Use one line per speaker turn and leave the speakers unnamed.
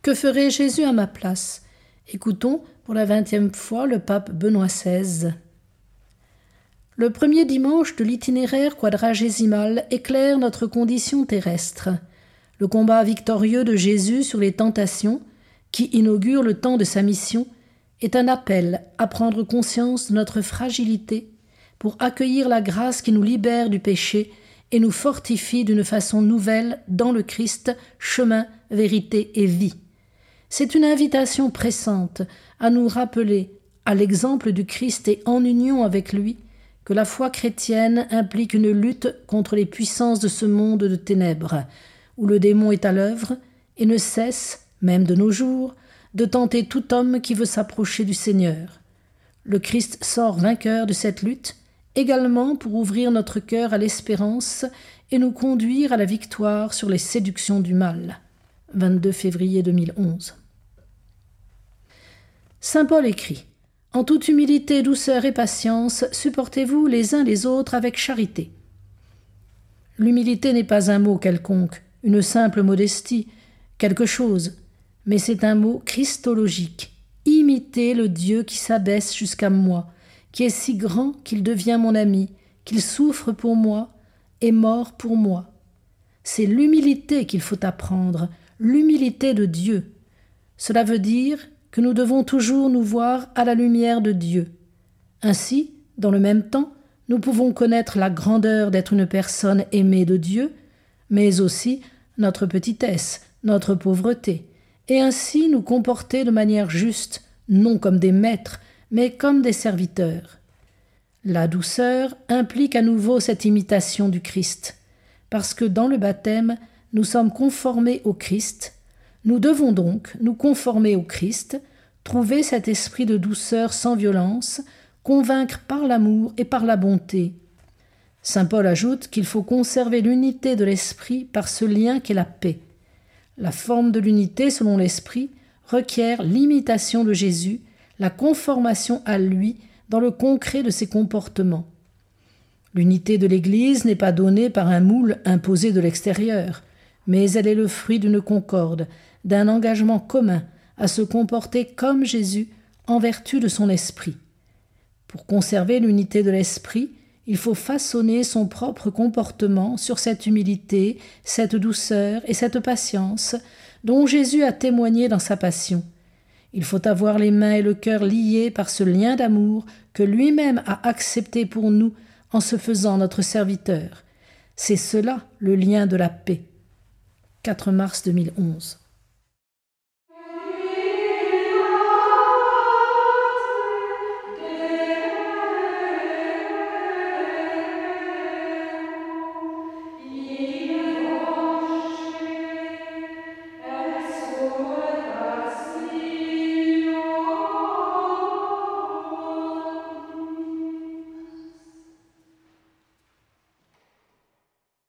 Que ferait Jésus à ma place? Écoutons pour la vingtième fois le pape Benoît XVI. Le premier dimanche de l'itinéraire quadragésimal éclaire notre condition terrestre. Le combat victorieux de Jésus sur les tentations, qui inaugure le temps de sa mission, est un appel à prendre conscience de notre fragilité pour accueillir la grâce qui nous libère du péché et nous fortifie d'une façon nouvelle dans le Christ, chemin, vérité et vie. C'est une invitation pressante à nous rappeler, à l'exemple du Christ et en union avec lui, que la foi chrétienne implique une lutte contre les puissances de ce monde de ténèbres, où le démon est à l'œuvre et ne cesse, même de nos jours, de tenter tout homme qui veut s'approcher du Seigneur. Le Christ sort vainqueur de cette lutte, également pour ouvrir notre cœur à l'espérance et nous conduire à la victoire sur les séductions du mal. 22 février 2011. Saint Paul écrit En toute humilité, douceur et patience, supportez-vous les uns les autres avec charité. L'humilité n'est pas un mot quelconque, une simple modestie, quelque chose, mais c'est un mot christologique. Imiter le Dieu qui s'abaisse jusqu'à moi, qui est si grand qu'il devient mon ami, qu'il souffre pour moi, est mort pour moi. C'est l'humilité qu'il faut apprendre, l'humilité de Dieu. Cela veut dire que nous devons toujours nous voir à la lumière de Dieu. Ainsi, dans le même temps, nous pouvons connaître la grandeur d'être une personne aimée de Dieu, mais aussi notre petitesse, notre pauvreté, et ainsi nous comporter de manière juste, non comme des maîtres, mais comme des serviteurs. La douceur implique à nouveau cette imitation du Christ, parce que dans le baptême, nous sommes conformés au Christ, nous devons donc nous conformer au Christ, trouver cet esprit de douceur sans violence, convaincre par l'amour et par la bonté. Saint Paul ajoute qu'il faut conserver l'unité de l'esprit par ce lien qu'est la paix. La forme de l'unité, selon l'Esprit, requiert l'imitation de Jésus, la conformation à lui dans le concret de ses comportements. L'unité de l'Église n'est pas donnée par un moule imposé de l'extérieur, mais elle est le fruit d'une concorde, d'un engagement commun à se comporter comme Jésus en vertu de son esprit. Pour conserver l'unité de l'esprit, il faut façonner son propre comportement sur cette humilité, cette douceur et cette patience dont Jésus a témoigné dans sa passion. Il faut avoir les mains et le cœur liés par ce lien d'amour que lui-même a accepté pour nous en se faisant notre serviteur. C'est cela le lien de la paix. 4 mars 2011.